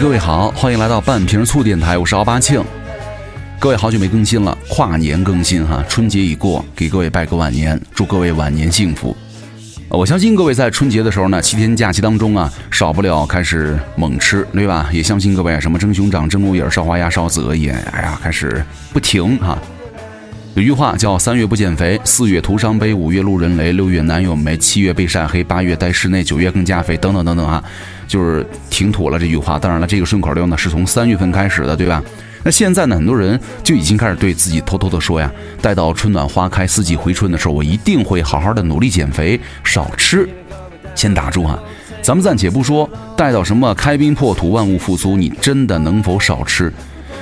各位好，欢迎来到半瓶醋电台，我是奥巴庆。各位好久没更新了，跨年更新哈，春节已过，给各位拜个晚年，祝各位晚年幸福。我相信各位在春节的时候呢，七天假期当中啊，少不了开始猛吃，对吧？也相信各位什么蒸熊掌、蒸鹿眼、烧花鸭、烧子鹅也，哎呀，开始不停哈。有句话叫“三月不减肥，四月徒伤悲，五月路人雷，六月男友没，七月被晒黑，八月待室内，九月更加肥”等等等等啊，就是挺土了这句话。当然了，这个顺口溜呢是从三月份开始的，对吧？那现在呢，很多人就已经开始对自己偷偷的说呀：“待到春暖花开，四季回春的时候，我一定会好好的努力减肥，少吃。”先打住啊，咱们暂且不说，待到什么开冰破土，万物复苏，你真的能否少吃？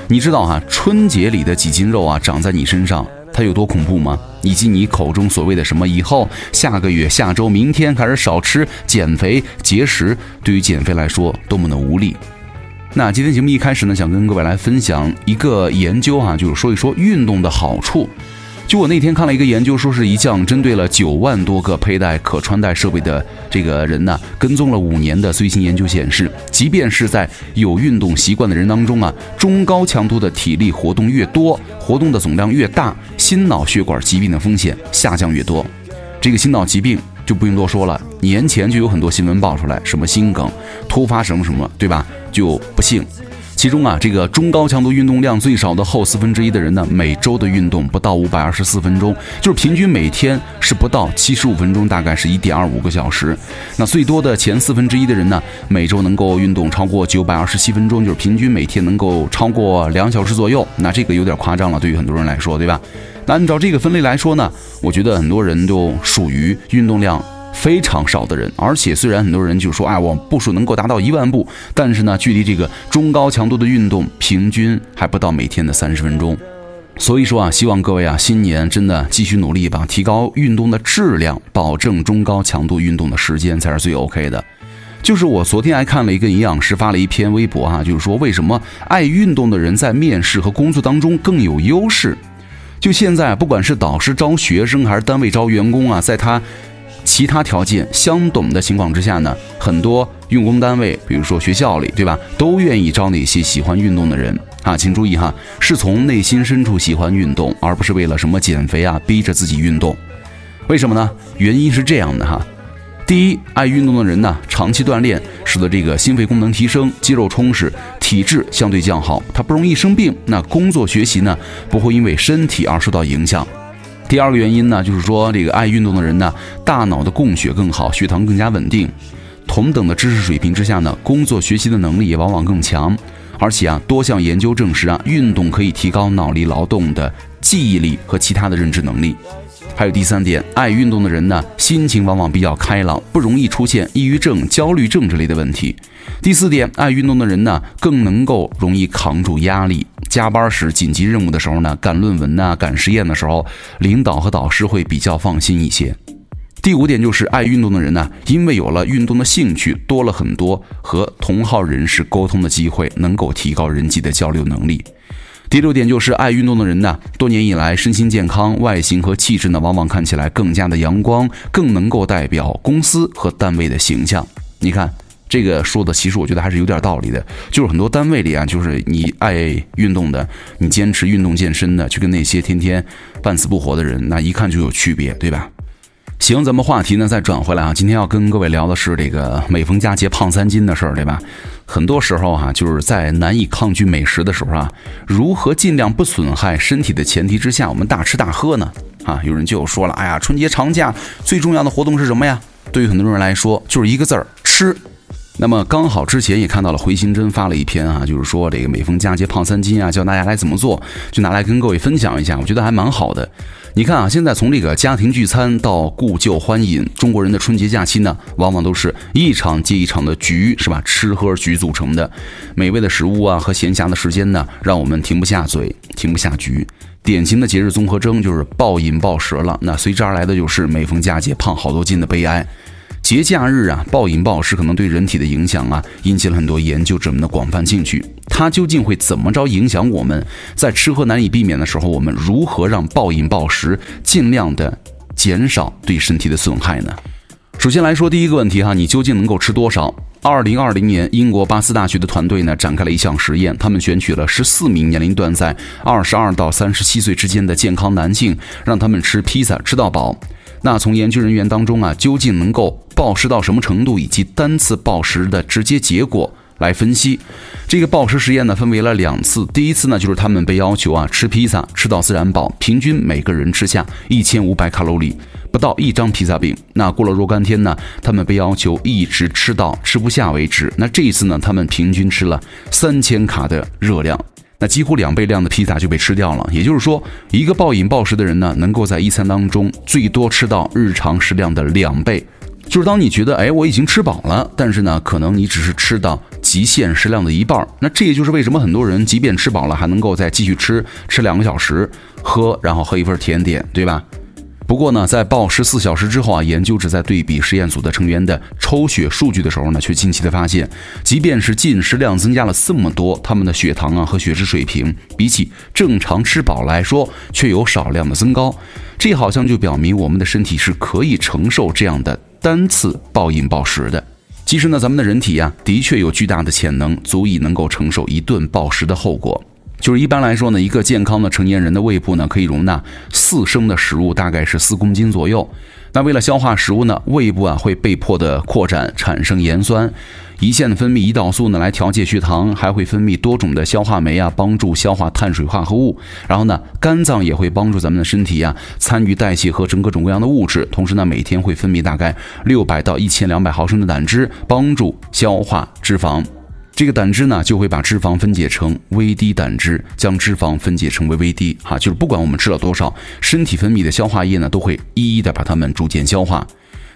你知道哈，春节里的几斤肉啊，长在你身上。它有多恐怖吗？以及你口中所谓的什么以后、下个月、下周、明天开始少吃、减肥、节食，对于减肥来说多么的无力。那今天节目一开始呢，想跟各位来分享一个研究哈，就是说一说运动的好处。就我那天看了一个研究，说是一项针对了九万多个佩戴可穿戴设备的这个人呢，跟踪了五年的最新研究显示，即便是在有运动习惯的人当中啊，中高强度的体力活动越多，活动的总量越大，心脑血管疾病的风险下降越多。这个心脑疾病就不用多说了，年前就有很多新闻爆出来，什么心梗、突发什么什么，对吧？就不幸。其中啊，这个中高强度运动量最少的后四分之一的人呢，每周的运动不到五百二十四分钟，就是平均每天是不到七十五分钟，大概是一点二五个小时。那最多的前四分之一的人呢，每周能够运动超过九百二十七分钟，就是平均每天能够超过两小时左右。那这个有点夸张了，对于很多人来说，对吧？那按照这个分类来说呢，我觉得很多人都属于运动量。非常少的人，而且虽然很多人就说，哎，我步数能够达到一万步，但是呢，距离这个中高强度的运动，平均还不到每天的三十分钟。所以说啊，希望各位啊，新年真的继续努力吧，提高运动的质量，保证中高强度运动的时间才是最 OK 的。就是我昨天还看了一个营养师发了一篇微博啊，就是说为什么爱运动的人在面试和工作当中更有优势。就现在，不管是导师招学生还是单位招员工啊，在他其他条件相等的情况之下呢，很多用工单位，比如说学校里，对吧，都愿意招那些喜欢运动的人啊。请注意哈，是从内心深处喜欢运动，而不是为了什么减肥啊，逼着自己运动。为什么呢？原因是这样的哈。第一，爱运动的人呢，长期锻炼，使得这个心肺功能提升，肌肉充实，体质相对较好，他不容易生病。那工作学习呢，不会因为身体而受到影响。第二个原因呢，就是说这个爱运动的人呢，大脑的供血更好，血糖更加稳定。同等的知识水平之下呢，工作学习的能力也往往更强。而且啊，多项研究证实啊，运动可以提高脑力劳动的记忆力和其他的认知能力。还有第三点，爱运动的人呢，心情往往比较开朗，不容易出现抑郁症、焦虑症之类的问题。第四点，爱运动的人呢，更能够容易扛住压力。加班时、紧急任务的时候呢，赶论文呐、赶实验的时候，领导和导师会比较放心一些。第五点就是爱运动的人呢，因为有了运动的兴趣，多了很多和同好人士沟通的机会，能够提高人际的交流能力。第六点就是爱运动的人呢，多年以来身心健康，外形和气质呢，往往看起来更加的阳光，更能够代表公司和单位的形象。你看这个说的，其实我觉得还是有点道理的。就是很多单位里啊，就是你爱运动的，你坚持运动健身的，去跟那些天天半死不活的人，那一看就有区别，对吧？行，咱们话题呢再转回来啊，今天要跟各位聊的是这个每逢佳节胖三斤的事儿，对吧？很多时候哈，就是在难以抗拒美食的时候啊，如何尽量不损害身体的前提之下，我们大吃大喝呢？啊，有人就说了，哎呀，春节长假最重要的活动是什么呀？对于很多人来说，就是一个字儿吃。那么刚好之前也看到了回心针发了一篇啊，就是说这个每逢佳节胖三斤啊，教大家来怎么做，就拿来跟各位分享一下，我觉得还蛮好的。你看啊，现在从这个家庭聚餐到故旧欢饮，中国人的春节假期呢，往往都是一场接一场的局，是吧？吃喝局组成的，美味的食物啊和闲暇的时间呢，让我们停不下嘴，停不下局。典型的节日综合征就是暴饮暴食了，那随之而来的就是每逢佳节胖好多斤的悲哀。节假日啊，暴饮暴食可能对人体的影响啊，引起了很多研究者们的广泛兴趣。它究竟会怎么着影响我们？在吃喝难以避免的时候，我们如何让暴饮暴食尽量的减少对身体的损害呢？首先来说第一个问题哈，你究竟能够吃多少？二零二零年，英国巴斯大学的团队呢展开了一项实验，他们选取了十四名年龄段在二十二到三十七岁之间的健康男性，让他们吃披萨吃到饱。那从研究人员当中啊，究竟能够暴食到什么程度，以及单次暴食的直接结果来分析。这个暴食实验呢，分为了两次。第一次呢，就是他们被要求啊吃披萨吃到自然饱，平均每个人吃下一千五百卡路里，不到一张披萨饼。那过了若干天呢，他们被要求一直吃到吃不下为止。那这一次呢，他们平均吃了三千卡的热量，那几乎两倍量的披萨就被吃掉了。也就是说，一个暴饮暴食的人呢，能够在一餐当中最多吃到日常食量的两倍。就是当你觉得哎我已经吃饱了，但是呢，可能你只是吃到极限食量的一半。那这也就是为什么很多人即便吃饱了，还能够再继续吃，吃两个小时，喝然后喝一份甜点，对吧？不过呢，在暴食四小时之后啊，研究者在对比实验组的成员的抽血数据的时候呢，却惊奇的发现，即便是进食量增加了这么多，他们的血糖啊和血脂水平比起正常吃饱来说，却有少量的增高。这好像就表明我们的身体是可以承受这样的。单次暴饮暴食的，其实呢，咱们的人体呀，的确有巨大的潜能，足以能够承受一顿暴食的后果。就是一般来说呢，一个健康的成年人的胃部呢，可以容纳四升的食物，大概是四公斤左右。那为了消化食物呢，胃部啊会被迫的扩展，产生盐酸。胰腺分泌胰岛素呢，来调节血糖，还会分泌多种的消化酶啊，帮助消化碳水化合物。然后呢，肝脏也会帮助咱们的身体啊，参与代谢合成各种各样的物质。同时呢，每天会分泌大概六百到一千两百毫升的胆汁，帮助消化脂肪。这个胆汁呢，就会把脂肪分解成微滴胆汁，将脂肪分解成为微滴。哈，就是不管我们吃了多少，身体分泌的消化液呢，都会一一的把它们逐渐消化。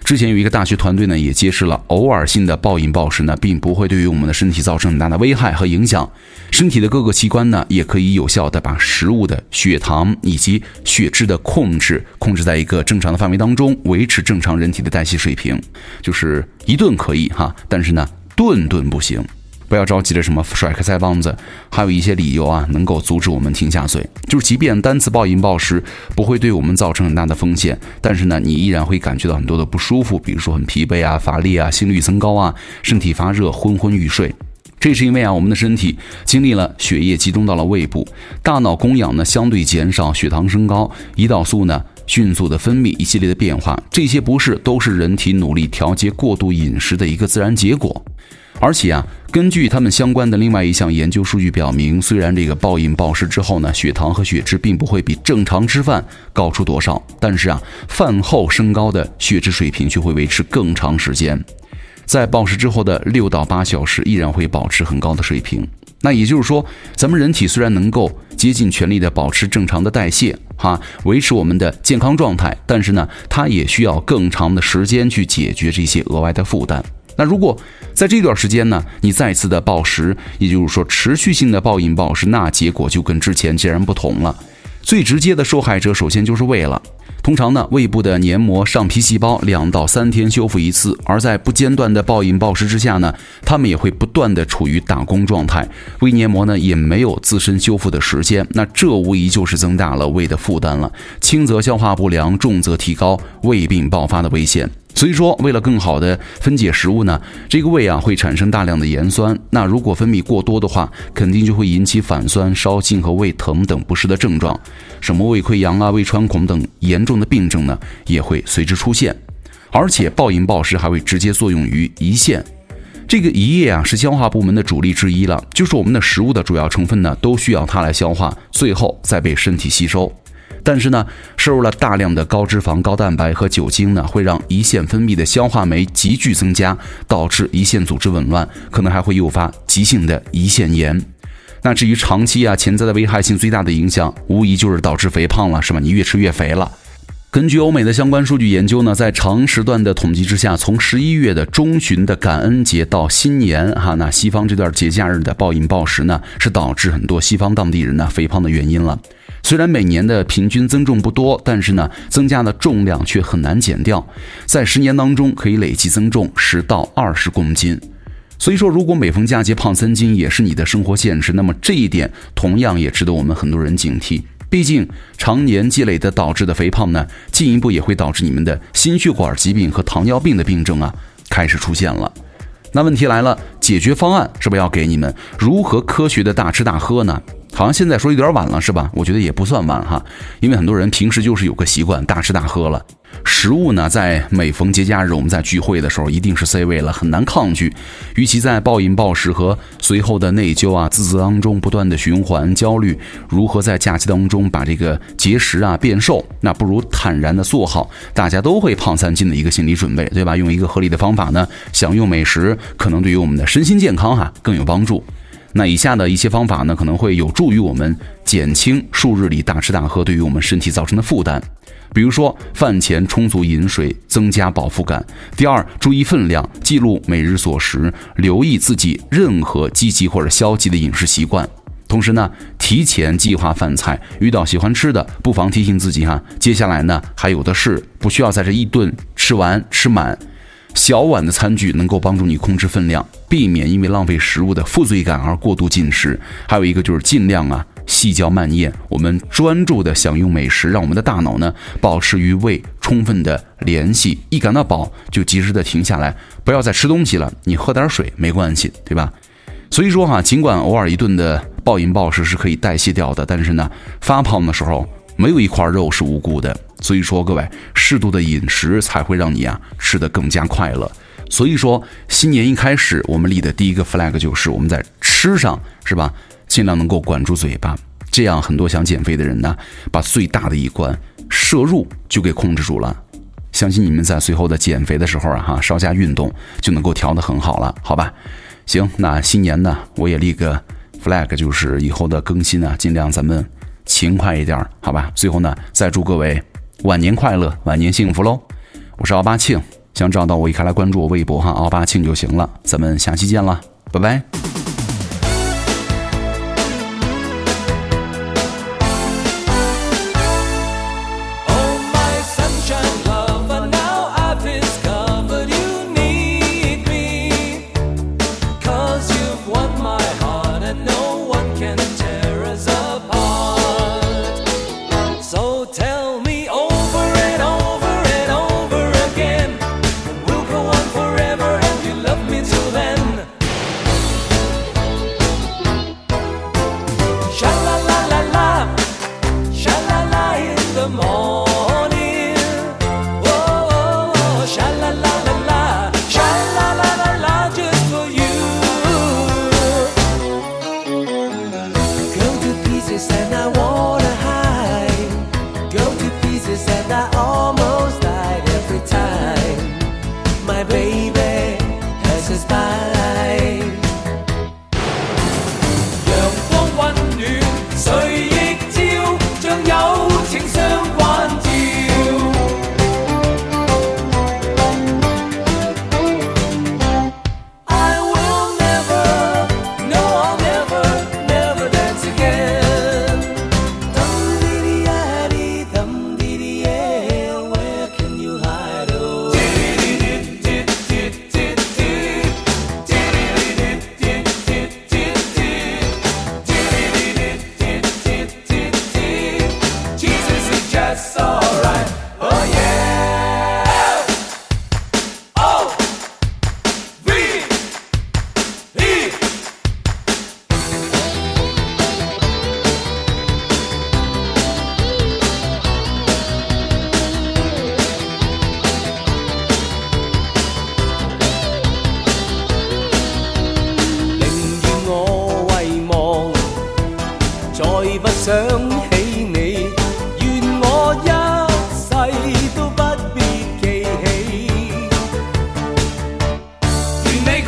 之前有一个大学团队呢，也揭示了偶尔性的暴饮暴食呢，并不会对于我们的身体造成很大的危害和影响。身体的各个器官呢，也可以有效的把食物的血糖以及血脂的控制控制在一个正常的范围当中，维持正常人体的代谢水平。就是一顿可以哈，但是呢，顿顿不行。不要着急着什么甩开腮帮子，还有一些理由啊，能够阻止我们停下嘴。就是即便单次暴饮暴食不会对我们造成很大的风险，但是呢，你依然会感觉到很多的不舒服，比如说很疲惫啊、乏力啊、心率增高啊、身体发热、昏昏欲睡。这是因为啊，我们的身体经历了血液集中到了胃部，大脑供氧呢相对减少，血糖升高，胰岛素呢迅速的分泌，一系列的变化，这些不适都是人体努力调节过度饮食的一个自然结果。而且啊，根据他们相关的另外一项研究数据表明，虽然这个暴饮暴食之后呢，血糖和血脂并不会比正常吃饭高出多少，但是啊，饭后升高的血脂水平却会维持更长时间，在暴食之后的六到八小时依然会保持很高的水平。那也就是说，咱们人体虽然能够竭尽全力的保持正常的代谢，哈，维持我们的健康状态，但是呢，它也需要更长的时间去解决这些额外的负担。那如果在这段时间呢，你再次的暴食，也就是说持续性的暴饮暴食，那结果就跟之前截然不同了。最直接的受害者，首先就是胃了。通常呢，胃部的黏膜上皮细胞两到三天修复一次，而在不间断的暴饮暴食之下呢，它们也会不断的处于打工状态，胃黏膜呢也没有自身修复的时间，那这无疑就是增大了胃的负担了，轻则消化不良，重则提高胃病爆发的危险。所以说，为了更好的分解食物呢，这个胃啊会产生大量的盐酸。那如果分泌过多的话，肯定就会引起反酸、烧心和胃疼等不适的症状。什么胃溃疡啊、胃穿孔等严重的病症呢，也会随之出现。而且暴饮暴食还会直接作用于胰腺，这个胰液啊是消化部门的主力之一了，就是我们的食物的主要成分呢都需要它来消化，最后再被身体吸收。但是呢，摄入了大量的高脂肪、高蛋白和酒精呢，会让胰腺分泌的消化酶急剧增加，导致胰腺组织紊乱，可能还会诱发急性的胰腺炎。那至于长期啊，潜在的危害性最大的影响，无疑就是导致肥胖了，是吧？你越吃越肥了。根据欧美的相关数据研究呢，在长时段的统计之下，从十一月的中旬的感恩节到新年，哈，那西方这段节假日的暴饮暴食呢，是导致很多西方当地人呢肥胖的原因了。虽然每年的平均增重不多，但是呢，增加的重量却很难减掉，在十年当中可以累计增重十到二十公斤。所以说，如果每逢佳节胖三斤也是你的生活现实，那么这一点同样也值得我们很多人警惕。毕竟常年积累的导致的肥胖呢，进一步也会导致你们的心血管疾病和糖尿病的病症啊开始出现了。那问题来了，解决方案是不是要给你们？如何科学的大吃大喝呢？好像现在说有点晚了，是吧？我觉得也不算晚哈，因为很多人平时就是有个习惯，大吃大喝了。食物呢，在每逢节假日，我们在聚会的时候，一定是 C 位了，很难抗拒。与其在暴饮暴食和随后的内疚啊、自责当中不断的循环焦虑，如何在假期当中把这个节食啊变瘦，那不如坦然的做好大家都会胖三斤的一个心理准备，对吧？用一个合理的方法呢，享用美食，可能对于我们的身心健康哈更有帮助。那以下的一些方法呢，可能会有助于我们减轻数日里大吃大喝对于我们身体造成的负担。比如说，饭前充足饮水，增加饱腹感。第二，注意分量，记录每日所食，留意自己任何积极或者消极的饮食习惯。同时呢，提前计划饭菜，遇到喜欢吃的，不妨提醒自己哈，接下来呢还有的是，不需要在这一顿吃完吃满。小碗的餐具能够帮助你控制分量，避免因为浪费食物的负罪感而过度进食。还有一个就是尽量啊细嚼慢咽，我们专注的享用美食，让我们的大脑呢保持与胃充分的联系。一感到饱就及时的停下来，不要再吃东西了。你喝点水没关系，对吧？所以说哈，尽管偶尔一顿的暴饮暴食是可以代谢掉的，但是呢，发胖的时候。没有一块肉是无辜的，所以说各位适度的饮食才会让你啊吃得更加快乐。所以说新年一开始，我们立的第一个 flag 就是我们在吃上是吧，尽量能够管住嘴巴，这样很多想减肥的人呢，把最大的一关摄入就给控制住了。相信你们在随后的减肥的时候啊哈，稍加运动就能够调得很好了，好吧？行，那新年呢，我也立个 flag，就是以后的更新啊，尽量咱们。勤快一点，好吧。最后呢，再祝各位晚年快乐，晚年幸福喽！我是奥巴庆，想找到我，一开来关注我微博哈，奥巴庆就行了。咱们下期见了，拜拜。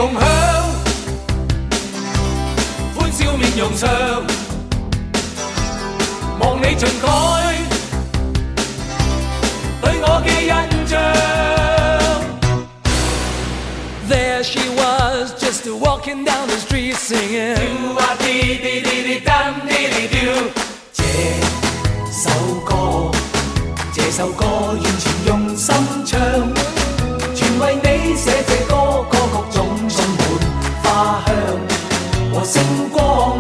共享欢笑面容上望你尽改对我嘅印象。There she was, just walking down the street singing. Do a dee dee dee dee dum dee dee do。这首歌，这首歌完全用心唱，全为你写和星光。